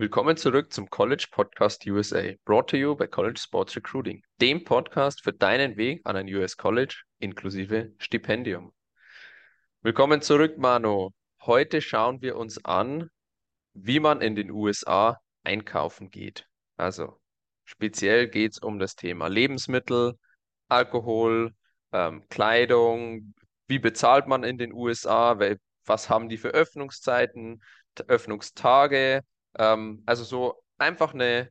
Willkommen zurück zum College Podcast USA, brought to you by College Sports Recruiting, dem Podcast für deinen Weg an ein US College inklusive Stipendium. Willkommen zurück, Mano. Heute schauen wir uns an, wie man in den USA einkaufen geht. Also speziell geht es um das Thema Lebensmittel, Alkohol, ähm, Kleidung, wie bezahlt man in den USA, was haben die für Öffnungszeiten, Öffnungstage, ähm, also so einfach eine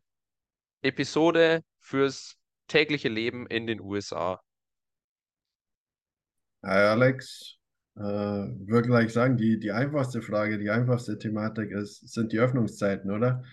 Episode fürs tägliche Leben in den USA. Hi Alex, äh, würde gleich sagen, die, die einfachste Frage, die einfachste Thematik ist, sind die Öffnungszeiten, oder?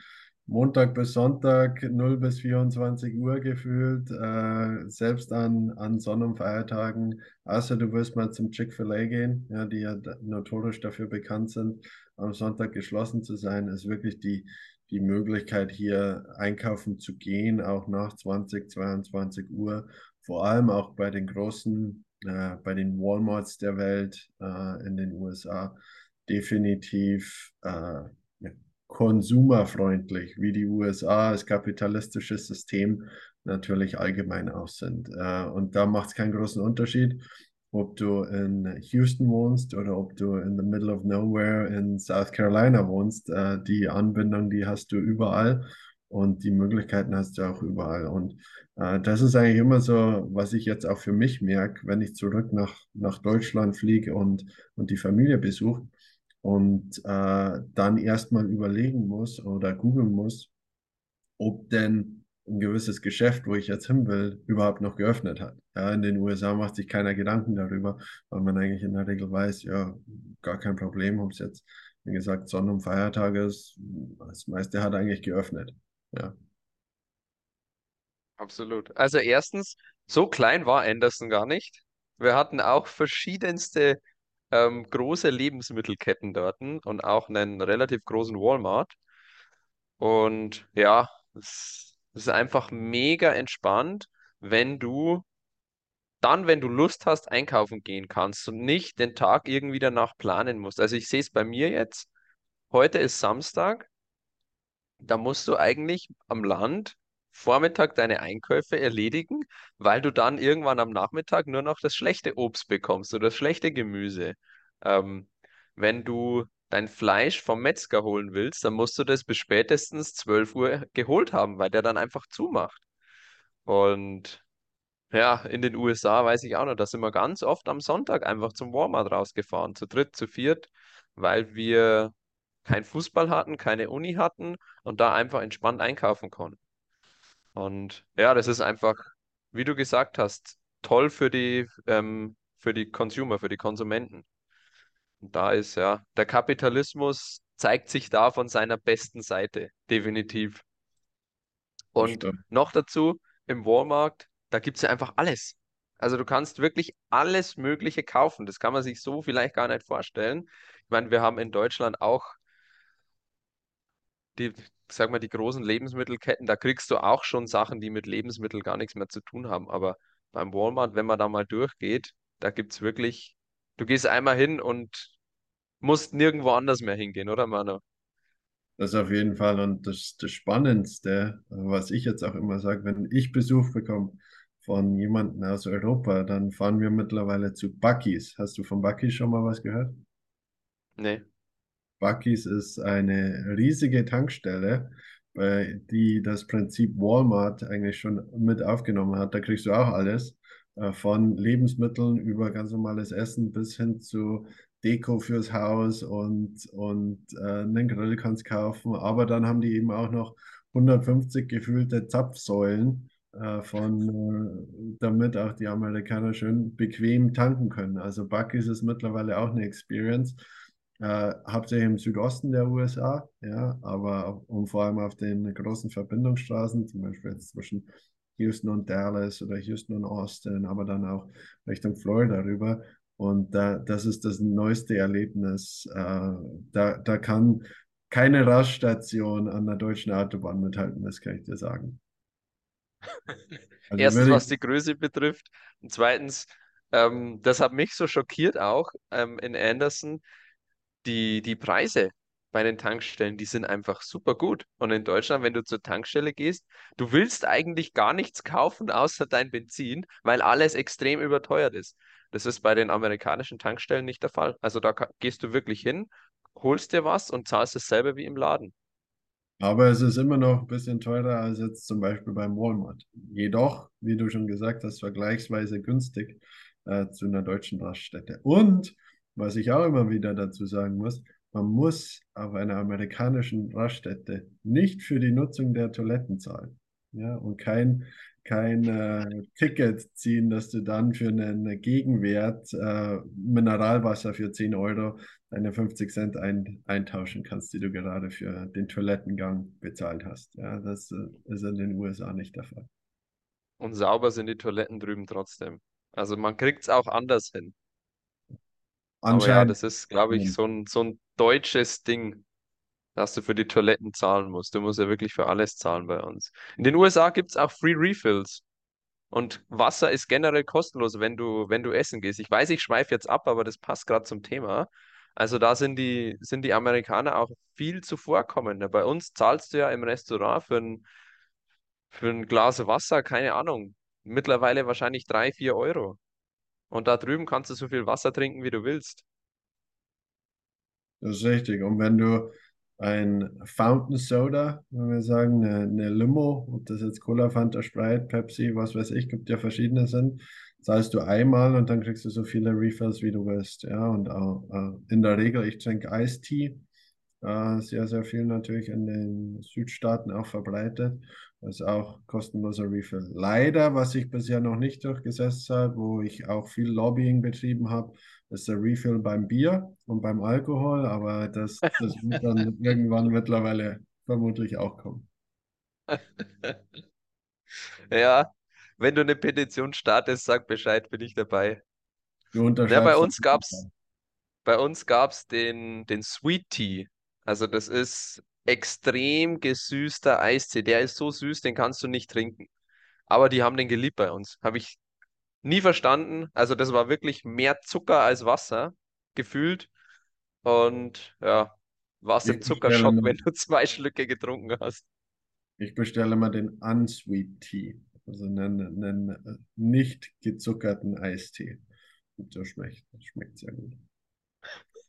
Montag bis Sonntag 0 bis 24 Uhr gefühlt, äh, selbst an, an Sonn- und Feiertagen, außer du wirst mal zum Chick-fil-A gehen, ja, die ja notorisch dafür bekannt sind, am Sonntag geschlossen zu sein, ist wirklich die, die Möglichkeit, hier einkaufen zu gehen, auch nach 20, 22 Uhr, vor allem auch bei den großen, äh, bei den Walmarts der Welt äh, in den USA, definitiv äh, konsumerfreundlich, wie die USA als kapitalistisches System natürlich allgemein auch sind. Äh, und da macht es keinen großen Unterschied, ob du in Houston wohnst oder ob du in the middle of nowhere in South Carolina wohnst. Äh, die Anbindung, die hast du überall und die Möglichkeiten hast du auch überall. Und äh, das ist eigentlich immer so, was ich jetzt auch für mich merke, wenn ich zurück nach, nach Deutschland fliege und, und die Familie besuche und äh, dann erstmal überlegen muss oder googeln muss, ob denn ein gewisses Geschäft, wo ich jetzt hin will, überhaupt noch geöffnet hat. Ja, in den USA macht sich keiner Gedanken darüber, weil man eigentlich in der Regel weiß, ja, gar kein Problem, ob es jetzt, wie gesagt, Sonn- und Feiertag ist, das meiste hat eigentlich geöffnet. Ja. Absolut. Also erstens, so klein war Anderson gar nicht. Wir hatten auch verschiedenste ähm, große Lebensmittelketten dort und auch einen relativ großen Walmart. Und ja, es ist einfach mega entspannt, wenn du dann, wenn du Lust hast, einkaufen gehen kannst und nicht den Tag irgendwie danach planen musst. Also ich sehe es bei mir jetzt. Heute ist Samstag. Da musst du eigentlich am Land Vormittag deine Einkäufe erledigen, weil du dann irgendwann am Nachmittag nur noch das schlechte Obst bekommst oder das schlechte Gemüse. Ähm, wenn du dein Fleisch vom Metzger holen willst, dann musst du das bis spätestens 12 Uhr geholt haben, weil der dann einfach zumacht. Und ja, in den USA weiß ich auch noch, da sind wir ganz oft am Sonntag einfach zum Walmart rausgefahren, zu dritt, zu viert, weil wir kein Fußball hatten, keine Uni hatten und da einfach entspannt einkaufen konnten. Und ja, das ist einfach, wie du gesagt hast, toll für die, ähm, für die Consumer, für die Konsumenten. Und da ist ja, der Kapitalismus zeigt sich da von seiner besten Seite, definitiv. Und noch dazu, im Walmart, da gibt es ja einfach alles. Also du kannst wirklich alles Mögliche kaufen. Das kann man sich so vielleicht gar nicht vorstellen. Ich meine, wir haben in Deutschland auch die, sag mal, die großen Lebensmittelketten, da kriegst du auch schon Sachen, die mit Lebensmitteln gar nichts mehr zu tun haben. Aber beim Walmart, wenn man da mal durchgeht, da gibt es wirklich, du gehst einmal hin und musst nirgendwo anders mehr hingehen, oder Manu? Das auf jeden Fall. Und das, das Spannendste, was ich jetzt auch immer sage, wenn ich Besuch bekomme von jemandem aus Europa, dann fahren wir mittlerweile zu Bucky's. Hast du von Bucky's schon mal was gehört? Nee. Bucky's ist eine riesige Tankstelle, die das Prinzip Walmart eigentlich schon mit aufgenommen hat. Da kriegst du auch alles, äh, von Lebensmitteln über ganz normales Essen bis hin zu Deko fürs Haus und, und äh, einen Grill kannst kaufen. Aber dann haben die eben auch noch 150 gefüllte Zapfsäulen äh, von, äh, damit auch die Amerikaner schön bequem tanken können. Also Bucky's ist mittlerweile auch eine Experience äh, hauptsächlich im Südosten der USA, ja, aber und vor allem auf den großen Verbindungsstraßen, zum Beispiel jetzt zwischen Houston und Dallas oder Houston und Austin, aber dann auch Richtung Florida rüber. Und da, das ist das neueste Erlebnis. Äh, da, da kann keine Raststation an der deutschen Autobahn mithalten, das kann ich dir sagen. Also Erstens, was die Größe betrifft. Und zweitens, ähm, das hat mich so schockiert auch ähm, in Anderson die, die Preise bei den Tankstellen, die sind einfach super gut. Und in Deutschland, wenn du zur Tankstelle gehst, du willst eigentlich gar nichts kaufen außer dein Benzin, weil alles extrem überteuert ist. Das ist bei den amerikanischen Tankstellen nicht der Fall. Also da gehst du wirklich hin, holst dir was und zahlst dasselbe wie im Laden. Aber es ist immer noch ein bisschen teurer als jetzt zum Beispiel beim Walmart. Jedoch, wie du schon gesagt hast, vergleichsweise günstig äh, zu einer deutschen Raststätte. Und was ich auch immer wieder dazu sagen muss, man muss auf einer amerikanischen Raststätte nicht für die Nutzung der Toiletten zahlen. Ja, und kein, kein äh, Ticket ziehen, dass du dann für einen Gegenwert äh, Mineralwasser für 10 Euro deine 50 Cent ein, eintauschen kannst, die du gerade für den Toilettengang bezahlt hast. Ja, das äh, ist in den USA nicht der Fall. Und sauber sind die Toiletten drüben trotzdem. Also man kriegt es auch anders hin. Aber ja, das ist, glaube ich, hm, so ein, so ein deutsches Ding, dass du für die Toiletten zahlen musst. Du musst ja wirklich für alles zahlen bei uns. In den USA gibt es auch Free Refills. Und Wasser ist generell kostenlos, wenn du, wenn du essen gehst. Ich weiß, ich schweife jetzt ab, aber das passt gerade zum Thema. Also da sind die, sind die Amerikaner auch viel zuvorkommender. Bei uns zahlst du ja im Restaurant für ein, für ein Glas Wasser, keine Ahnung, mittlerweile wahrscheinlich drei, vier Euro. Und da drüben kannst du so viel Wasser trinken, wie du willst. das ist richtig. Und wenn du ein Fountain Soda, wenn wir sagen, eine, eine Limo, ob das jetzt Cola, Fanta, Sprite, Pepsi, was weiß ich, gibt ja verschiedene sind, zahlst du einmal und dann kriegst du so viele Refills, wie du willst. Ja, und auch, äh, in der Regel, ich trinke Eistee, äh, sehr, sehr viel natürlich in den Südstaaten auch verbreitet. Das ist auch kostenloser Refill. Leider, was sich bisher noch nicht durchgesetzt hat, wo ich auch viel Lobbying betrieben habe, ist der Refill beim Bier und beim Alkohol, aber das, das wird dann irgendwann mittlerweile vermutlich auch kommen. Ja, wenn du eine Petition startest, sag Bescheid, bin ich dabei. Du Ja, bei uns gab's, bei uns gab's den, den Sweet Tea. Also das ist extrem gesüßter Eistee. Der ist so süß, den kannst du nicht trinken. Aber die haben den geliebt bei uns. Habe ich nie verstanden. Also das war wirklich mehr Zucker als Wasser, gefühlt. Und ja, warst im Ich bestelle, Zuckerschock, wenn du zwei Schlücke getrunken hast. ich bestelle mal den Unsweet Tea, also einen, einen nicht gezuckerten Eistee. Und so schmeckt, schmeckt sehr gut.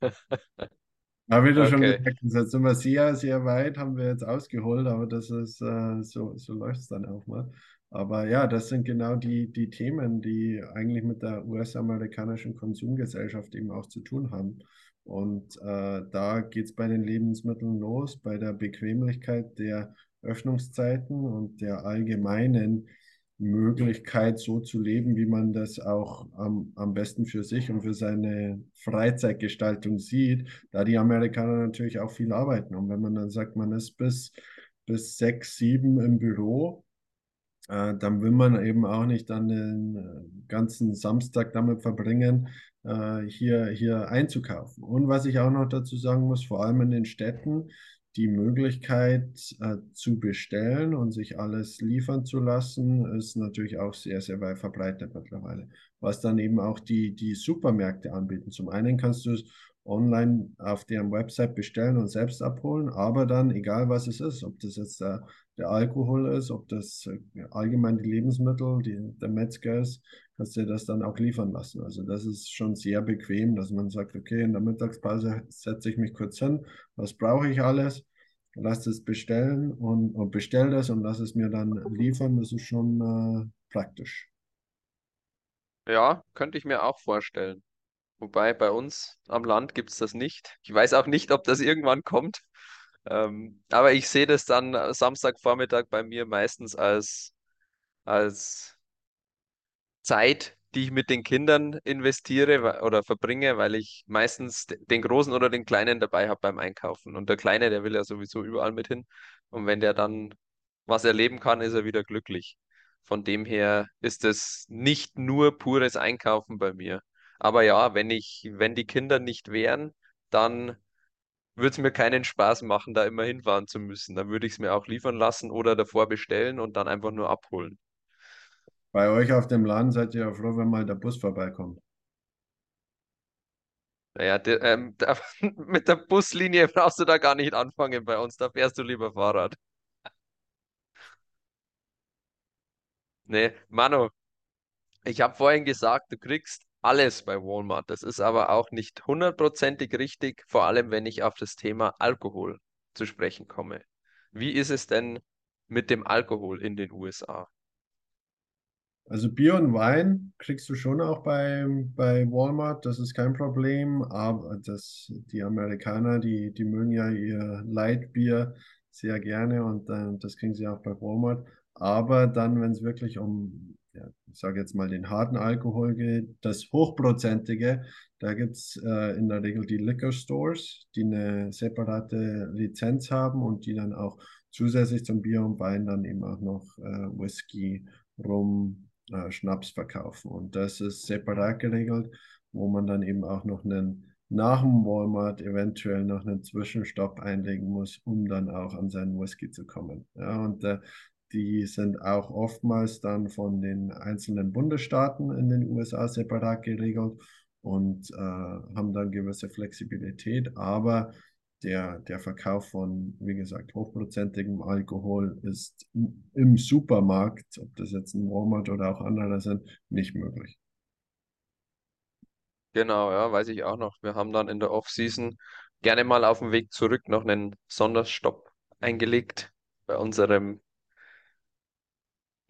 Aber wie du schon Okay. gesagt hast, jetzt sind wir sehr, sehr weit, haben wir jetzt ausgeholt, aber das ist, äh, so, so läuft es dann auch mal. Aber ja, das sind genau die, die Themen, die eigentlich mit der US-amerikanischen Konsumgesellschaft eben auch zu tun haben. Und äh, da geht es bei den Lebensmitteln los, bei der Bequemlichkeit der Öffnungszeiten und der allgemeinen Möglichkeit, so zu leben, wie man das auch am, am besten für sich und für seine Freizeitgestaltung sieht, da die Amerikaner natürlich auch viel arbeiten. Und wenn man dann sagt, man ist bis, bis sechs, sieben im Büro, äh, dann will man eben auch nicht dann den äh, ganzen Samstag damit verbringen, äh, hier, hier einzukaufen. Und was ich auch noch dazu sagen muss, vor allem in den Städten, die Möglichkeit äh, zu bestellen und sich alles liefern zu lassen, ist natürlich auch sehr, sehr weit verbreitet mittlerweile. Was dann eben auch die, die Supermärkte anbieten. Zum einen kannst du es online auf deren Website bestellen und selbst abholen, aber dann, egal was es ist, ob das jetzt der der Alkohol ist, ob das äh, allgemein die Lebensmittel, die, der Metzger ist, kannst du dir das dann auch liefern lassen. Also das ist schon sehr bequem, dass man sagt, okay, in der Mittagspause setze ich mich kurz hin, was brauche ich alles, lass es bestellen und, und bestell das und lass es mir dann liefern. Das ist schon äh, praktisch. Ja, könnte ich mir auch vorstellen. Wobei bei uns am Land gibt es das nicht. Ich weiß auch nicht, ob das irgendwann kommt. Ähm, aber ich sehe das dann äh, Samstagvormittag bei mir meistens als, als Zeit, die ich mit den Kindern investiere oder verbringe, weil ich meistens de- den Großen oder den Kleinen dabei habe beim Einkaufen. Und der Kleine, der will ja sowieso überall mit hin. Und wenn der dann was erleben kann, ist er wieder glücklich. Von dem her ist es nicht nur pures Einkaufen bei mir. Aber ja, wenn ich, wenn die Kinder nicht wären, dann würde es mir keinen Spaß machen, da immer hinfahren zu müssen. Dann würde ich es mir auch liefern lassen oder davor bestellen und dann einfach nur abholen. Bei euch auf dem Land seid ihr ja froh, wenn mal der Bus vorbeikommt. Naja, der, ähm, da, mit der Buslinie brauchst du da gar nicht anfangen bei uns, da fährst du lieber Fahrrad. Nee, Manu, ich habe vorhin gesagt, du kriegst alles bei Walmart. Das ist aber auch nicht hundertprozentig richtig, vor allem wenn ich auf das Thema Alkohol zu sprechen komme. Wie ist es denn mit dem Alkohol in den USA? Also Bier und Wein kriegst du schon auch bei, bei Walmart, das ist kein Problem, aber das, die Amerikaner, die, die mögen ja ihr Lightbier sehr gerne und äh, das kriegen sie auch bei Walmart. Aber dann, wenn es wirklich um, ja, ich sage jetzt mal, den harten Alkohol geht, das Hochprozentige, da gibt es äh, in der Regel die Liquor Stores, die eine separate Lizenz haben und die dann auch zusätzlich zum Bier und Wein dann eben auch noch äh, Whisky, Rum, äh, Schnaps verkaufen. Und das ist separat geregelt, wo man dann eben auch noch einen nach dem Walmart eventuell noch einen Zwischenstopp einlegen muss, um dann auch an seinen Whisky zu kommen. Ja, und äh, die sind auch oftmals dann von den einzelnen Bundesstaaten in den USA separat geregelt und äh, haben dann gewisse Flexibilität, aber der, der Verkauf von, wie gesagt, hochprozentigem Alkohol ist im Supermarkt, ob das jetzt ein Walmart oder auch andere sind, nicht möglich. Genau, ja, weiß ich auch noch. Wir haben dann in der Off-Season gerne mal auf dem Weg zurück noch einen Sonderstopp eingelegt bei unserem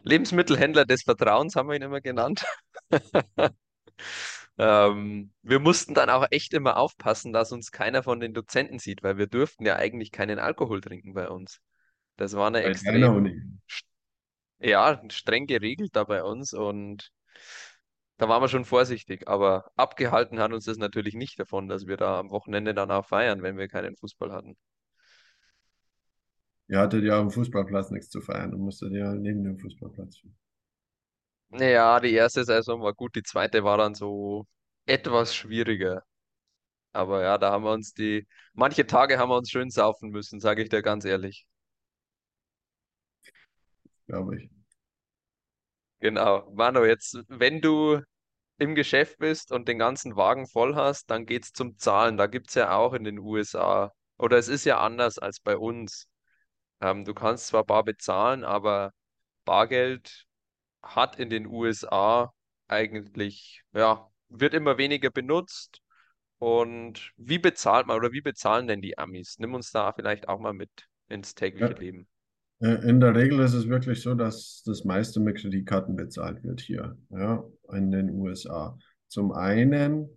Lebensmittelhändler des Vertrauens, haben wir ihn immer genannt. Ähm, wir mussten dann auch echt immer aufpassen, dass uns keiner von den Dozenten sieht, weil wir durften ja eigentlich keinen Alkohol trinken bei uns. Das war eine Bei extrem, ja, streng geregelt da bei uns und da waren wir schon vorsichtig, aber abgehalten hat uns das natürlich nicht davon, dass wir da am Wochenende dann auch feiern, wenn wir keinen Fußball hatten. Ihr hattet ja am Fußballplatz nichts zu feiern und musstet ja neben dem Fußballplatz. Ja, die erste Saison war gut, die zweite war dann so etwas schwieriger. Aber ja, da haben wir uns die, manche Tage haben wir uns schön saufen müssen, sage ich dir ganz ehrlich. glaube ich. Genau. Manu, jetzt, wenn du im Geschäft bist und den ganzen Wagen voll hast, dann geht's zum Zahlen. Da gibt's ja auch in den USA. Oder es ist ja anders als bei uns. Ähm, du kannst zwar bar bezahlen, aber Bargeld hat in den USA eigentlich, ja, wird immer weniger benutzt. Und wie bezahlt man oder wie bezahlen denn die Amis? Nimm uns da vielleicht auch mal mit ins tägliche Ja. Leben. Äh, In der Regel ist es wirklich so, dass das meiste mit Kreditkarten bezahlt wird hier, ja, in den USA. Zum einen,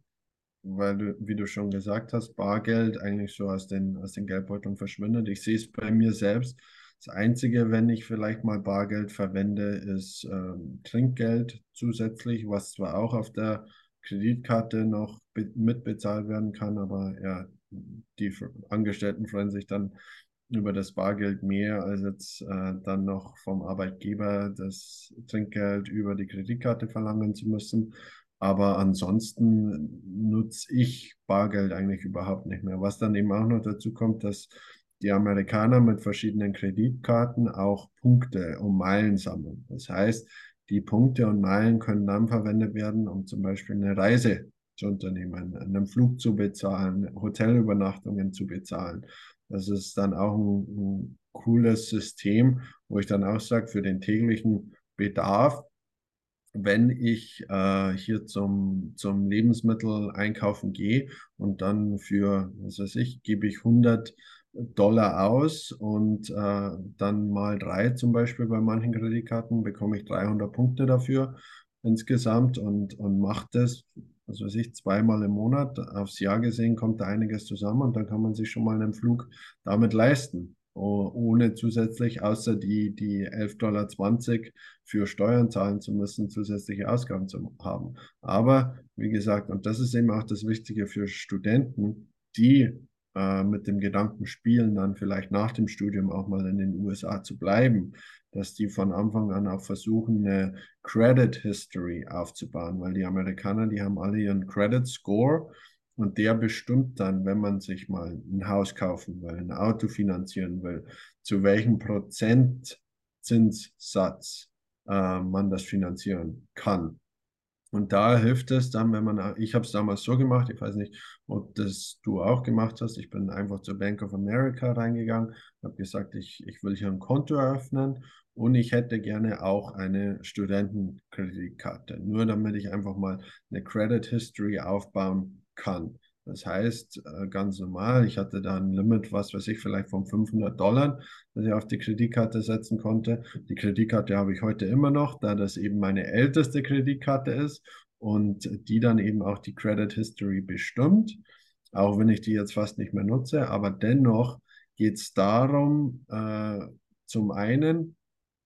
weil du, wie du schon gesagt hast, Bargeld eigentlich so aus den, aus den Geldbeuteln verschwindet. Ich sehe es bei mir selbst. Das Einzige, wenn ich vielleicht mal Bargeld verwende, ist ähm, Trinkgeld zusätzlich, was zwar auch auf der Kreditkarte noch be- mitbezahlt werden kann, aber ja, die Angestellten freuen sich dann über das Bargeld mehr, als jetzt äh, dann noch vom Arbeitgeber das Trinkgeld über die Kreditkarte verlangen zu müssen. Aber ansonsten nutze ich Bargeld eigentlich überhaupt nicht mehr. Was dann eben auch noch dazu kommt, dass die Amerikaner mit verschiedenen Kreditkarten auch Punkte und Meilen sammeln. Das heißt, die Punkte und Meilen können dann verwendet werden, um zum Beispiel eine Reise zu unternehmen, einen Flug zu bezahlen, Hotelübernachtungen zu bezahlen. Das ist dann auch ein, ein cooles System, wo ich dann auch sage, für den täglichen Bedarf, wenn ich äh, hier zum, zum Lebensmittel einkaufen gehe und dann für, was weiß ich, gebe ich 100 Dollar aus und äh, dann mal drei zum Beispiel bei manchen Kreditkarten bekomme ich 300 Punkte dafür insgesamt und, und mache das, was weiß ich, zweimal im Monat. Aufs Jahr gesehen kommt da einiges zusammen und dann kann man sich schon mal einen Flug damit leisten, oh- ohne zusätzlich, außer die, die 11,20 Dollar für Steuern zahlen zu müssen, zusätzliche Ausgaben zu haben. Aber wie gesagt, und das ist eben auch das Wichtige für Studenten, die äh, mit dem Gedanken spielen, dann vielleicht nach dem Studium auch mal in den USA zu bleiben, dass die von Anfang an auch versuchen, eine Credit History aufzubauen, weil die Amerikaner, die haben alle ihren Credit Score und der bestimmt dann, wenn man sich mal ein Haus kaufen will, ein Auto finanzieren will, zu welchem Prozentzinssatz äh, man das finanzieren kann. Und da hilft es dann, wenn man, ich habe es damals so gemacht, ich weiß nicht, ob das du auch gemacht hast. Ich bin einfach zur Bank of America reingegangen, habe gesagt, ich, ich will hier ein Konto eröffnen und ich hätte gerne auch eine Studentenkreditkarte, nur damit ich einfach mal eine Credit History aufbauen kann. Das heißt, äh, ganz normal, ich hatte da ein Limit, was weiß ich, vielleicht von 500 Dollar, das ich auf die Kreditkarte setzen konnte. Die Kreditkarte habe ich heute immer noch, da das eben meine älteste Kreditkarte ist und die dann eben auch die Credit History bestimmt, auch wenn ich die jetzt fast nicht mehr nutze. Aber dennoch geht es darum, äh, zum einen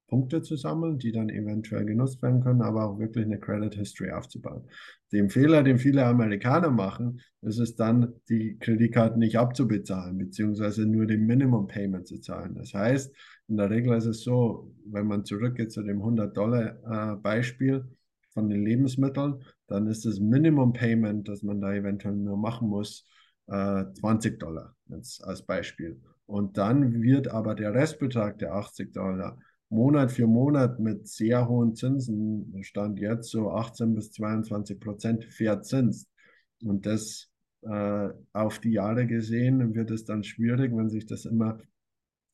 Punkte zu sammeln, die dann eventuell genutzt werden können, aber auch wirklich eine Credit History aufzubauen. Den Fehler, den viele Amerikaner machen, ist es dann, die Kreditkarten nicht abzubezahlen, beziehungsweise nur den Minimum Payment zu zahlen. Das heißt, in der Regel ist es so, wenn man zurückgeht zu dem 100-Dollar-Beispiel äh, von den Lebensmitteln, dann ist das Minimum Payment, das man da eventuell nur machen muss, äh, 20 Dollar jetzt als Beispiel. Und dann wird aber der Restbetrag der 80 Dollar Monat für Monat mit sehr hohen Zinsen, stand jetzt so 18 bis 22 Prozent verzinst. Und das äh, auf die Jahre gesehen wird es dann schwierig, wenn sich das immer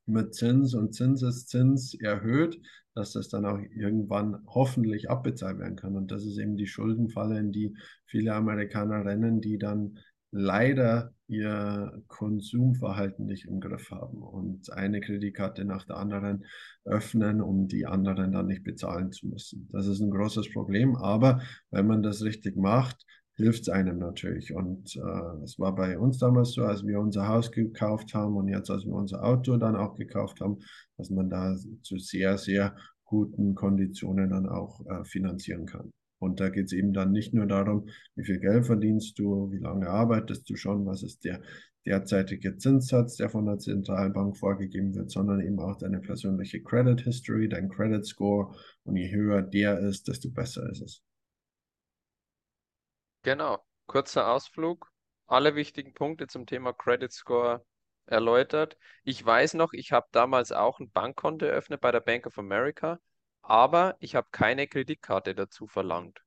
mit Zins und Zinseszins erhöht, dass das dann auch irgendwann hoffentlich abbezahlt werden kann. Und das ist eben die Schuldenfalle, in die viele Amerikaner rennen, die dann leider ihr Konsumverhalten nicht im Griff haben und eine Kreditkarte nach der anderen öffnen, um die anderen dann nicht bezahlen zu müssen. Das ist ein großes Problem, aber wenn man das richtig macht, hilft es einem natürlich. Und äh, es war bei uns damals so, als wir unser Haus gekauft haben und jetzt, als wir unser Auto dann auch gekauft haben, dass man da zu sehr, sehr guten Konditionen dann auch äh, finanzieren kann. Und da geht es eben dann nicht nur darum, wie viel Geld verdienst du, wie lange arbeitest du schon, was ist der derzeitige Zinssatz, der von der Zentralbank vorgegeben wird, sondern eben auch deine persönliche Credit History, dein Credit Score. Und je höher der ist, desto besser ist es. Genau, kurzer Ausflug. Alle wichtigen Punkte zum Thema Credit Score erläutert. Ich weiß noch, ich habe damals auch ein Bankkonto eröffnet bei der Bank of America aber ich habe keine Kreditkarte dazu verlangt.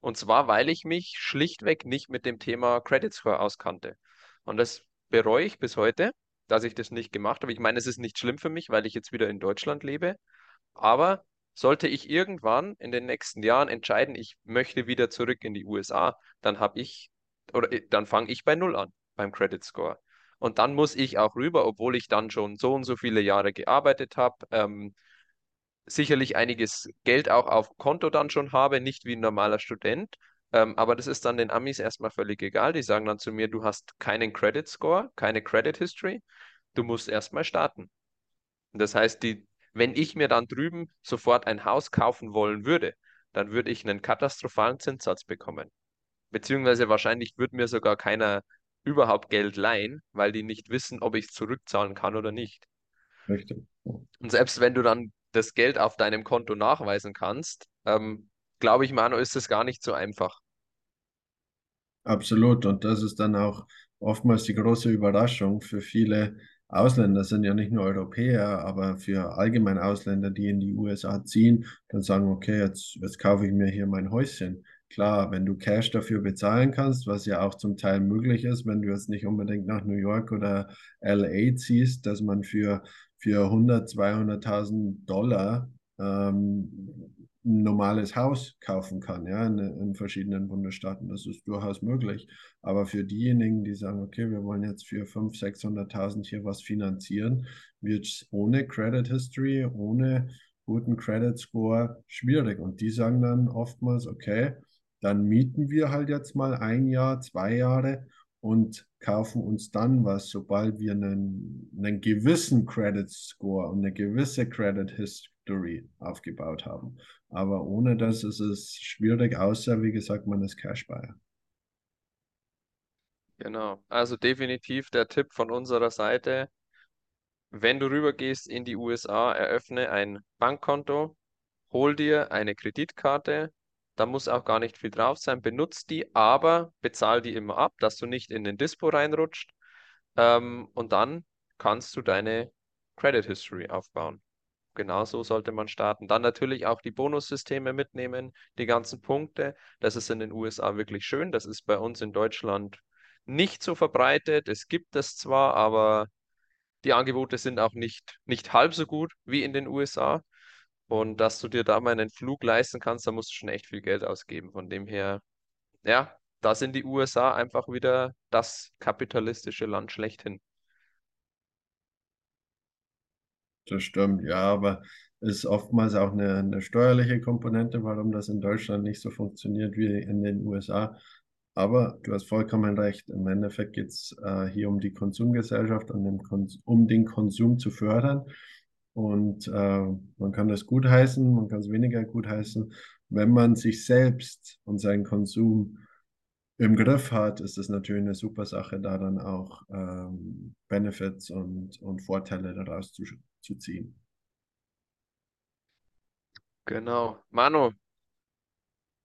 Und zwar, weil ich mich schlichtweg nicht mit dem Thema Credit Score auskannte. Und das bereue ich bis heute, dass ich das nicht gemacht habe. Ich meine, es ist nicht schlimm für mich, weil ich jetzt wieder in Deutschland lebe. Aber sollte ich irgendwann in den nächsten Jahren entscheiden, ich möchte wieder zurück in die USA, dann habe ich oder äh, dann fange ich bei Null an beim Credit Score. Und dann muss ich auch rüber, obwohl ich dann schon so und so viele Jahre gearbeitet habe, ähm, sicherlich einiges Geld auch auf Konto dann schon habe, nicht wie ein normaler Student. Ähm, aber das ist dann den Amis erstmal völlig egal. Die sagen dann zu mir, du hast keinen Credit Score, keine Credit History. Du musst erstmal starten. Das heißt, die, wenn ich mir dann drüben sofort ein Haus kaufen wollen würde, dann würde ich einen katastrophalen Zinssatz bekommen. Beziehungsweise wahrscheinlich würde mir sogar keiner überhaupt Geld leihen, weil die nicht wissen, ob ich es zurückzahlen kann oder nicht. Richtig. Und selbst wenn du dann das Geld auf deinem Konto nachweisen kannst, ähm, glaube ich, Manu, ist es gar nicht so einfach. Absolut. Und das ist dann auch oftmals die große Überraschung für viele Ausländer, sind ja nicht nur Europäer, aber für allgemein Ausländer, die in die USA ziehen, dann sagen, okay, jetzt, jetzt kaufe ich mir hier mein Häuschen. Klar, wenn du Cash dafür bezahlen kannst, was ja auch zum Teil möglich ist, wenn du jetzt nicht unbedingt nach New York oder LA ziehst, dass man für für 100, 200.000 Dollar ähm, ein normales Haus kaufen kann, ja, in, in, verschiedenen Bundesstaaten. Das ist durchaus möglich. Aber für diejenigen, die sagen, okay, wir wollen jetzt für 500.000, 600.000 hier was finanzieren, wird es ohne Credit History, ohne guten Credit Score schwierig. Und die sagen dann oftmals, okay, dann mieten wir halt jetzt mal ein Jahr, zwei Jahre und kaufen uns dann was, sobald wir einen, einen gewissen Credit Score und eine gewisse Credit History aufgebaut haben. Aber ohne das ist es schwierig, außer wie gesagt, man ist Cash Buyer. Genau, also definitiv der Tipp von unserer Seite. Wenn du rübergehst in die USA, eröffne ein Bankkonto, hol dir eine Kreditkarte, da muss auch gar nicht viel drauf sein. Benutzt die, aber bezahl die immer ab, dass du nicht in den Dispo reinrutscht. Ähm, und dann kannst du deine Credit History aufbauen. genau so sollte man starten. Dann natürlich auch die Bonussysteme mitnehmen, die ganzen Punkte. Das ist in den USA wirklich schön. Das ist bei uns in Deutschland nicht so verbreitet. Es gibt es zwar, aber die Angebote sind auch nicht, nicht halb so gut wie in den USA. Und dass du dir da mal einen Flug leisten kannst, da musst du schon echt viel Geld ausgeben. Von dem her, ja, da sind die USA einfach wieder das kapitalistische Land schlechthin. Das stimmt, ja, aber es ist oftmals auch eine, eine steuerliche Komponente, warum das in Deutschland nicht so funktioniert wie in den USA. Aber du hast vollkommen recht. Im Endeffekt geht es äh, hier um die Konsumgesellschaft und um den Konsum zu fördern. Und äh, man kann das gutheißen, man kann es weniger gutheißen. Wenn man sich selbst und seinen Konsum im Griff hat, ist es natürlich eine super Sache, da dann auch ähm, Benefits und, und Vorteile daraus zu, zu ziehen. Genau. Manu,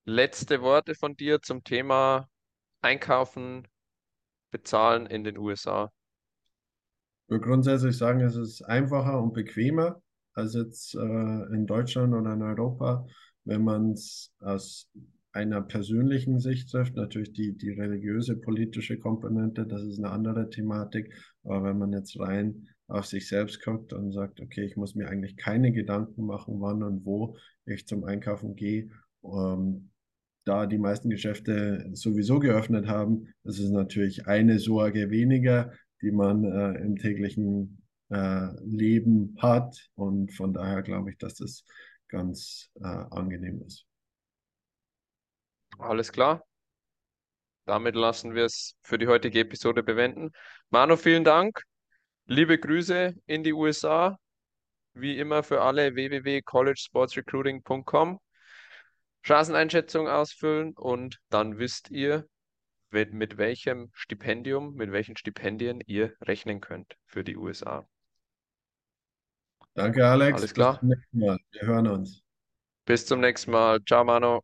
letzte Worte von dir zum Thema Einkaufen, Bezahlen in den USA. Würde grundsätzlich sagen, es ist einfacher und bequemer als jetzt äh, in Deutschland oder in Europa, wenn man es aus einer persönlichen Sicht trifft. Natürlich die, die religiöse, politische Komponente, das ist eine andere Thematik. Aber wenn man jetzt rein auf sich selbst guckt und sagt, okay, ich muss mir eigentlich keine Gedanken machen, wann und wo ich zum Einkaufen gehe, ähm, da die meisten Geschäfte sowieso geöffnet haben, ist es natürlich eine Sorge weniger, die man äh, im täglichen äh, Leben hat. Und von daher glaube ich, dass das ganz äh, angenehm ist. Alles klar. Damit lassen wir es für die heutige Episode bewenden. Manu, vielen Dank. Liebe Grüße in die USA. Wie immer für alle www.collegesportsrecruiting.com. Chanceneinschätzung ausfüllen und dann wisst ihr, mit welchem Stipendium, mit welchen Stipendien ihr rechnen könnt für die USA. Danke, Alex. Alles klar. Bis zum nächsten Mal. Wir hören uns. Bis zum nächsten Mal. Ciao, Mano.